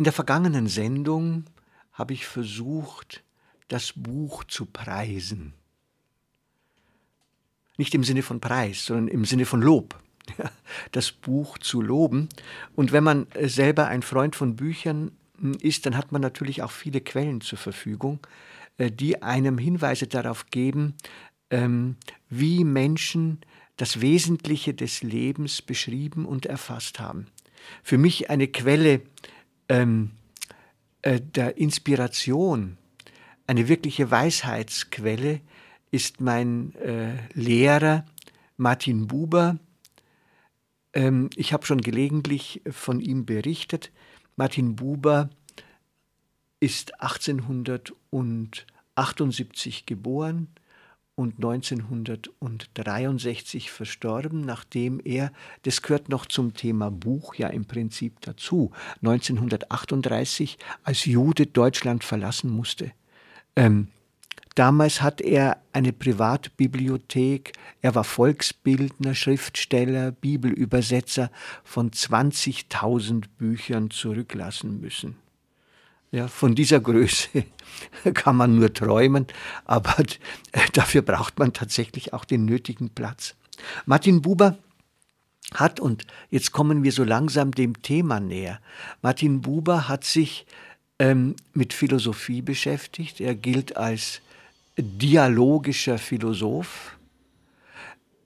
In der vergangenen Sendung habe ich versucht, das Buch zu preisen. Nicht im Sinne von Preis, sondern im Sinne von Lob. Das Buch zu loben. Und wenn man äh, selber ein Freund von Büchern hm, ist, dann hat man natürlich auch viele Quellen zur Verfügung, äh, die einem Hinweise darauf geben, ähm, wie Menschen das Wesentliche des Lebens beschrieben und erfasst haben. Für mich eine Quelle ähm, äh, der Inspiration, eine wirkliche Weisheitsquelle, ist mein äh, Lehrer Martin Buber. Ähm, ich habe schon gelegentlich von ihm berichtet. Martin Buber ist 1878 geboren, und 1963 verstorben, nachdem er, das gehört noch zum Thema Buch ja im Prinzip dazu, 1938 als Jude Deutschland verlassen musste. Ähm, damals hat er eine Privatbibliothek, er war Volksbildner, Schriftsteller, Bibelübersetzer von 20.000 Büchern zurücklassen müssen. Ja, von dieser Größe kann man nur träumen, aber dafür braucht man tatsächlich auch den nötigen Platz. Martin Buber hat, und jetzt kommen wir so langsam dem Thema näher, Martin Buber hat sich ähm, mit Philosophie beschäftigt. Er gilt als dialogischer Philosoph.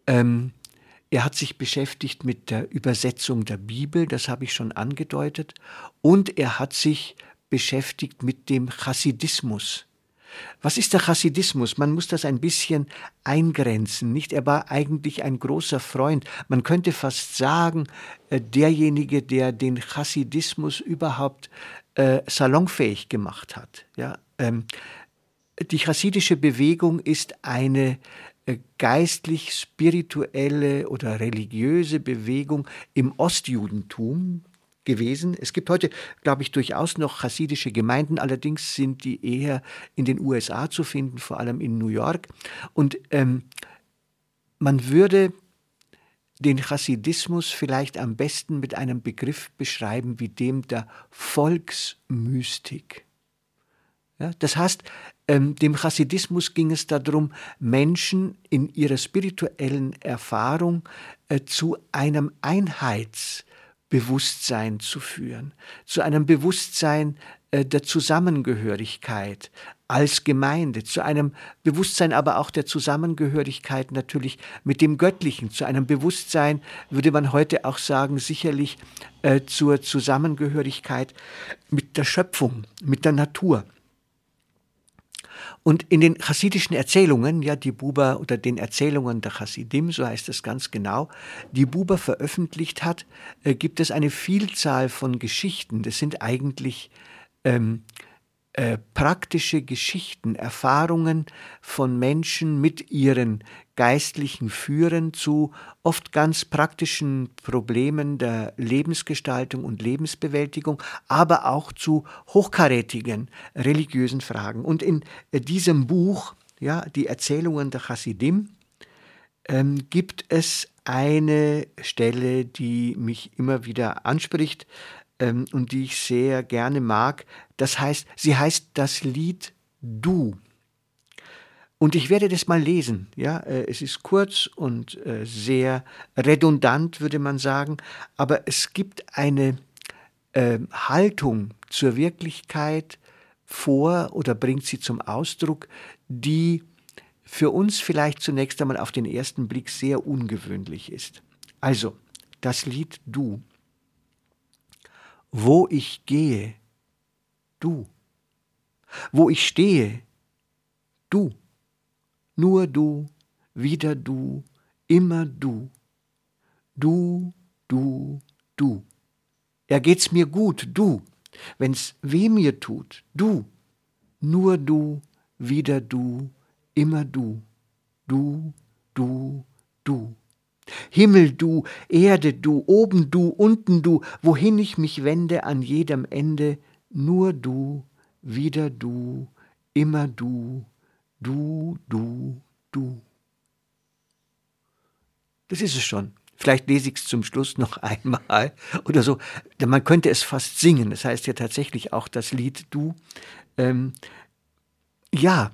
Ähm, er hat sich beschäftigt mit der Übersetzung der Bibel, das habe ich schon angedeutet, und er hat sich beschäftigt mit dem Chassidismus. Was ist der Chassidismus? Man muss das ein bisschen eingrenzen. Nicht, er war eigentlich ein großer Freund. Man könnte fast sagen, äh, derjenige, der den Chassidismus überhaupt äh, salonfähig gemacht hat. Ja, ähm, die chassidische Bewegung ist eine äh, geistlich-spirituelle oder religiöse Bewegung im Ostjudentum, gewesen. Es gibt heute, glaube ich, durchaus noch chassidische Gemeinden, allerdings sind die eher in den USA zu finden, vor allem in New York. Und ähm, man würde den Chassidismus vielleicht am besten mit einem Begriff beschreiben wie dem der Volksmystik. Ja, das heißt, ähm, dem Chassidismus ging es darum, Menschen in ihrer spirituellen Erfahrung äh, zu einem Einheits- Bewusstsein zu führen, zu einem Bewusstsein äh, der Zusammengehörigkeit als Gemeinde, zu einem Bewusstsein aber auch der Zusammengehörigkeit natürlich mit dem Göttlichen, zu einem Bewusstsein, würde man heute auch sagen, sicherlich äh, zur Zusammengehörigkeit mit der Schöpfung, mit der Natur. Und in den chassidischen Erzählungen, ja, die Buber oder den Erzählungen der Chassidim, so heißt es ganz genau, die Buber veröffentlicht hat, äh, gibt es eine Vielzahl von Geschichten. Das sind eigentlich ähm, äh, praktische Geschichten, Erfahrungen von Menschen mit ihren geistlichen Führern zu oft ganz praktischen Problemen der Lebensgestaltung und Lebensbewältigung, aber auch zu hochkarätigen religiösen Fragen. Und in äh, diesem Buch, ja, die Erzählungen der Chassidim, ähm, gibt es eine Stelle, die mich immer wieder anspricht, ähm, und die ich sehr gerne mag. Das heißt, sie heißt das Lied Du. Und ich werde das mal lesen. Ja, äh, es ist kurz und äh, sehr redundant, würde man sagen, aber es gibt eine äh, Haltung zur Wirklichkeit vor oder bringt sie zum Ausdruck, die für uns vielleicht zunächst einmal auf den ersten Blick sehr ungewöhnlich ist. Also, das Lied Du. Wo ich gehe, du. Wo ich stehe, du. Nur du, wieder du, immer du. Du, du, du. Ja, geht's mir gut, du. Wenn's weh mir tut, du. Nur du, wieder du, immer du. Du, du, du. Himmel du, Erde du, oben du, unten du, wohin ich mich wende an jedem Ende, nur du, wieder du, immer du, du, du, du. Das ist es schon. Vielleicht lese ich es zum Schluss noch einmal oder so. Man könnte es fast singen. Das heißt ja tatsächlich auch das Lied Du. Ähm, ja,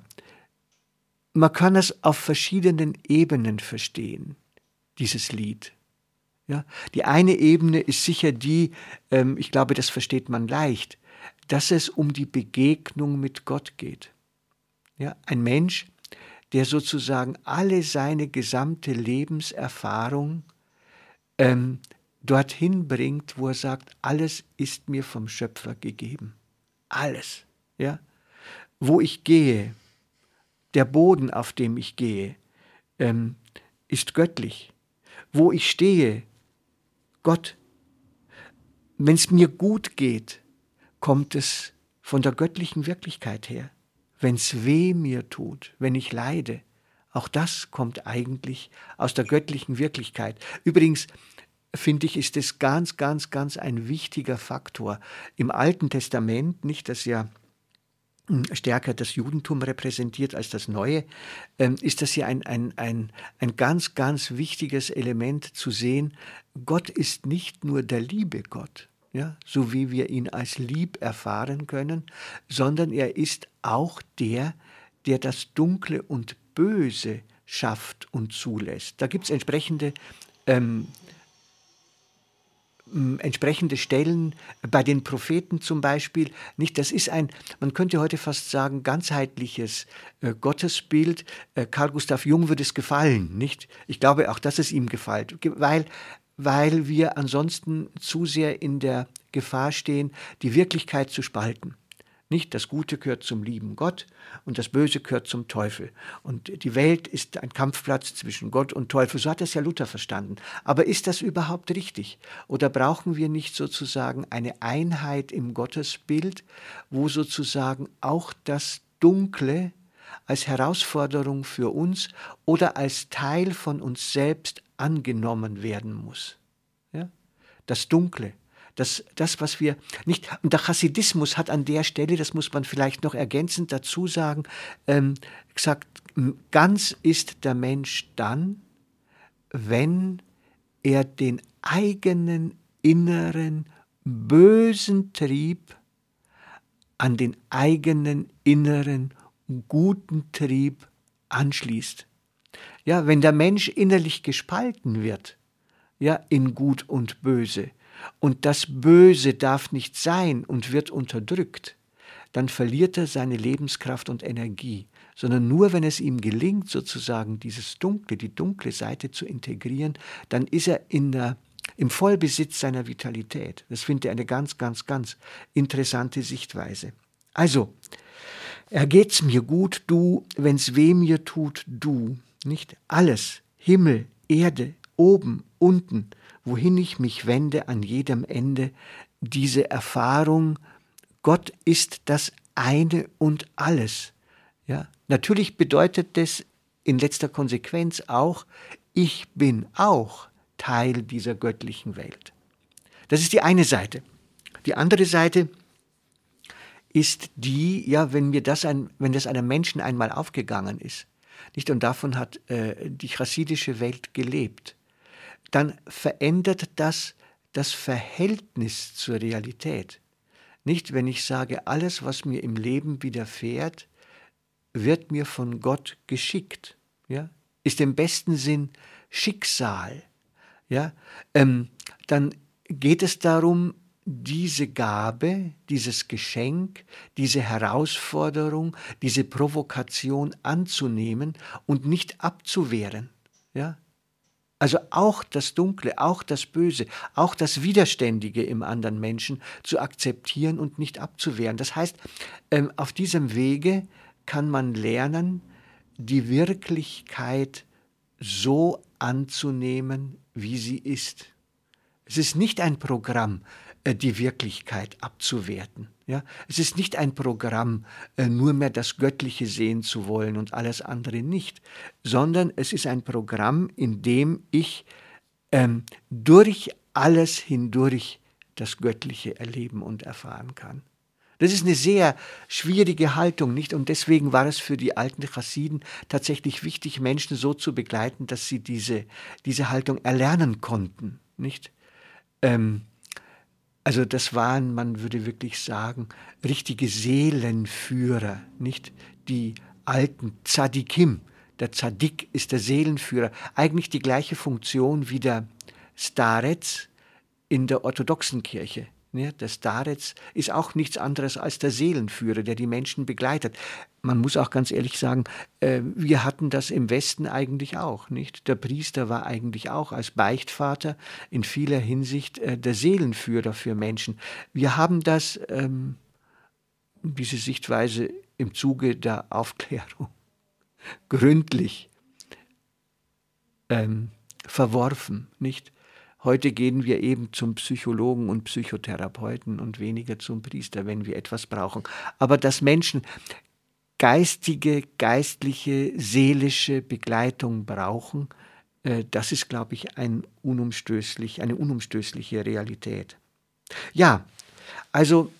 man kann es auf verschiedenen Ebenen verstehen, dieses Lied. Ja, die eine Ebene ist sicher die, ähm, ich glaube, das versteht man leicht, dass es um die Begegnung mit Gott geht. Ja, ein Mensch, der sozusagen alle seine gesamte Lebenserfahrung ähm, dorthin bringt, wo er sagt, alles ist mir vom Schöpfer gegeben. Alles. Ja? Wo ich gehe, der Boden, auf dem ich gehe, ähm, ist göttlich. Wo ich stehe, Gott. Wenn es mir gut geht, kommt es von der göttlichen Wirklichkeit her. Wenn es weh mir tut, wenn ich leide, auch das kommt eigentlich aus der göttlichen Wirklichkeit. Übrigens, finde ich, ist es ganz, ganz, ganz ein wichtiger Faktor. Im Alten Testament, nicht, das ja stärker das Judentum repräsentiert als das Neue, ähm, ist das ja ein, ein, ein, ein ganz, ganz wichtiges Element zu sehen. Gott ist nicht nur der liebe Gott, ja, so wie wir ihn als lieb erfahren können, sondern er ist auch der, der das Dunkle und Böse schafft und zulässt. Da gibt es entsprechende ähm, entsprechende Stellen bei den Propheten zum Beispiel. Nicht, das ist ein, man könnte heute fast sagen, ganzheitliches äh, Gottesbild. Äh, Karl Gustav Jung würde es gefallen, nicht? Ich glaube auch, dass es ihm gefällt, weil, weil wir ansonsten zu sehr in der Gefahr stehen, die Wirklichkeit zu spalten. Nicht das Gute gehört zum lieben Gott und das Böse gehört zum Teufel. Und die Welt ist ein Kampfplatz zwischen Gott und Teufel. So hat es ja Luther verstanden. Aber ist das überhaupt richtig? Oder brauchen wir nicht sozusagen eine Einheit im Gottesbild, wo sozusagen auch das Dunkle als Herausforderung für uns oder als Teil von uns selbst angenommen werden muss? Ja? Das Dunkle das, das, was wir nicht, und der Chassidismus hat an der Stelle, das muss man vielleicht noch ergänzend dazu sagen, ähm, gesagt, ganz ist der Mensch dann, wenn er den eigenen inneren bösen Trieb an den eigenen inneren guten Trieb anschließt. Ja, wenn der Mensch innerlich gespalten wird, ja, in gut und böse, und das Böse darf nicht sein und wird unterdrückt, dann verliert er seine Lebenskraft und Energie, sondern nur wenn es ihm gelingt, sozusagen dieses Dunkle, die dunkle Seite zu integrieren, dann ist er in der, im Vollbesitz seiner Vitalität. Das finde ich eine ganz, ganz, ganz interessante Sichtweise. Also, ergeht's mir gut, du, wenn's weh mir tut, du, nicht alles, Himmel, Erde, oben, unten, wohin ich mich wende an jedem Ende, diese Erfahrung, Gott ist das eine und alles. Ja, natürlich bedeutet das in letzter Konsequenz auch, ich bin auch Teil dieser göttlichen Welt. Das ist die eine Seite. Die andere Seite ist die, ja, wenn mir das ein, wenn das einem Menschen einmal aufgegangen ist, nicht und davon hat äh, die chassidische Welt gelebt dann verändert das das Verhältnis zur Realität. Nicht, wenn ich sage, alles, was mir im Leben widerfährt, wird mir von Gott geschickt, ja, ist im besten Sinn Schicksal, ja, ähm, dann geht es darum, diese Gabe, dieses Geschenk, diese Herausforderung, diese Provokation anzunehmen und nicht abzuwehren. Ja? Also auch das Dunkle, auch das Böse, auch das Widerständige im anderen Menschen zu akzeptieren und nicht abzuwehren. Das heißt, ähm, auf diesem Wege kann man lernen, die Wirklichkeit so anzunehmen, wie sie ist. Es ist nicht ein Programm, die Wirklichkeit abzuwerten. Ja? Es ist nicht ein Programm, äh, nur mehr das Göttliche sehen zu wollen und alles andere nicht, sondern es ist ein Programm, in dem ich ähm, durch alles hindurch das Göttliche erleben und erfahren kann. Das ist eine sehr schwierige Haltung, nicht? Und deswegen war es für die alten Chassiden tatsächlich wichtig, Menschen so zu begleiten, dass sie diese, diese Haltung erlernen konnten, nicht? Ähm, also das waren, man würde wirklich sagen, richtige Seelenführer, nicht? Die alten Tzadikim. Der Tzadik ist der Seelenführer. Eigentlich die gleiche Funktion wie der Starets in der orthodoxen Kirche. Der Starets ist auch nichts anderes als der Seelenführer, der die Menschen begleitet. Man muss auch ganz ehrlich sagen, äh, wir hatten das im Westen eigentlich auch, nicht? Der Priester war eigentlich auch als Beichtvater in vieler Hinsicht äh, der Seelenführer für Menschen. Wir haben das, ähm, diese Sichtweise im Zuge der Aufklärung gründlich ähm, verworfen, nicht? Heute gehen wir eben zum Psychologen und Psychotherapeuten und weniger zum Priester, wenn wir etwas brauchen. Aber dass Menschen geistige, geistliche, seelische Begleitung brauchen, äh, das ist, glaube ich, ein unumstößlich, eine unumstößliche Realität. Ja, also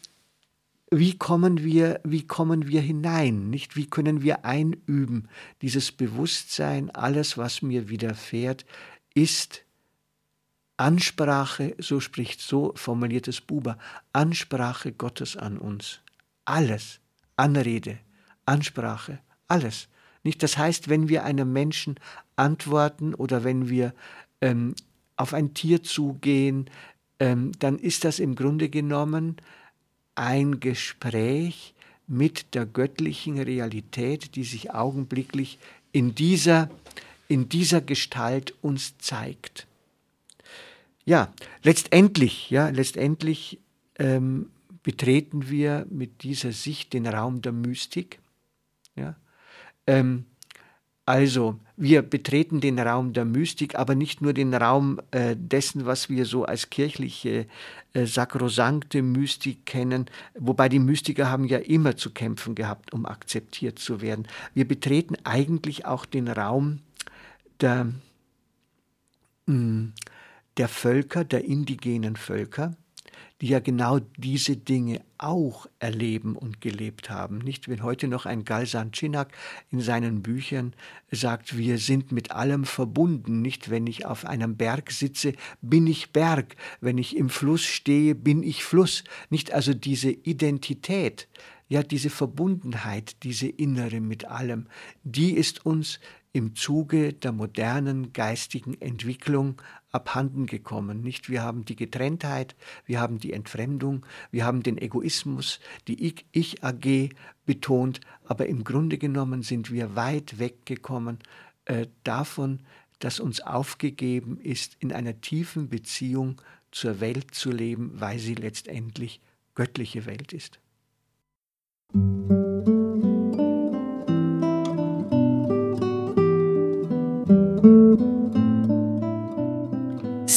wie kommen wir, wie kommen wir hinein, nicht? Wie können wir einüben, dieses Bewusstsein, alles, was mir widerfährt, ist Ansprache, so spricht, so formuliert es Buber, Ansprache Gottes an uns. Alles, Anrede, Ansprache, alles. Nicht? Das heißt, wenn wir einem Menschen antworten oder wenn wir ähm, auf ein Tier zugehen, ähm, dann ist das im Grunde genommen ein Gespräch mit der göttlichen Realität, die sich augenblicklich in dieser, in dieser Gestalt uns zeigt. Ja, letztendlich, ja, letztendlich ähm, betreten wir mit dieser Sicht den Raum der Mystik. Ja? Ähm, also, wir betreten den Raum der Mystik, aber nicht nur den Raum äh, dessen, was wir so als kirchliche, äh, sakrosankte Mystik kennen, wobei die Mystiker haben ja immer zu kämpfen gehabt, um akzeptiert zu werden. Wir betreten eigentlich auch den Raum der, mh, hm, der Völker, der indigenen Völker, die ja genau diese Dinge auch erleben und gelebt haben. Nicht, wenn heute noch ein Galsan Chinak in seinen Büchern sagt, wir sind mit allem verbunden. Nicht, wenn ich auf einem Berg sitze, bin ich Berg. Wenn ich im Fluss stehe, bin ich Fluss. Nicht also diese Identität, ja, diese Verbundenheit, diese innere mit allem, die ist uns im Zuge der modernen geistigen Entwicklung abhanden gekommen. Nicht wir haben die Getrenntheit, wir haben die Entfremdung, wir haben den Egoismus, die Ich-AG betont, aber im Grunde genommen sind wir weit weggekommen äh, davon, dass uns aufgegeben ist, in einer tiefen Beziehung zur Welt zu leben, weil sie letztendlich göttliche Welt ist.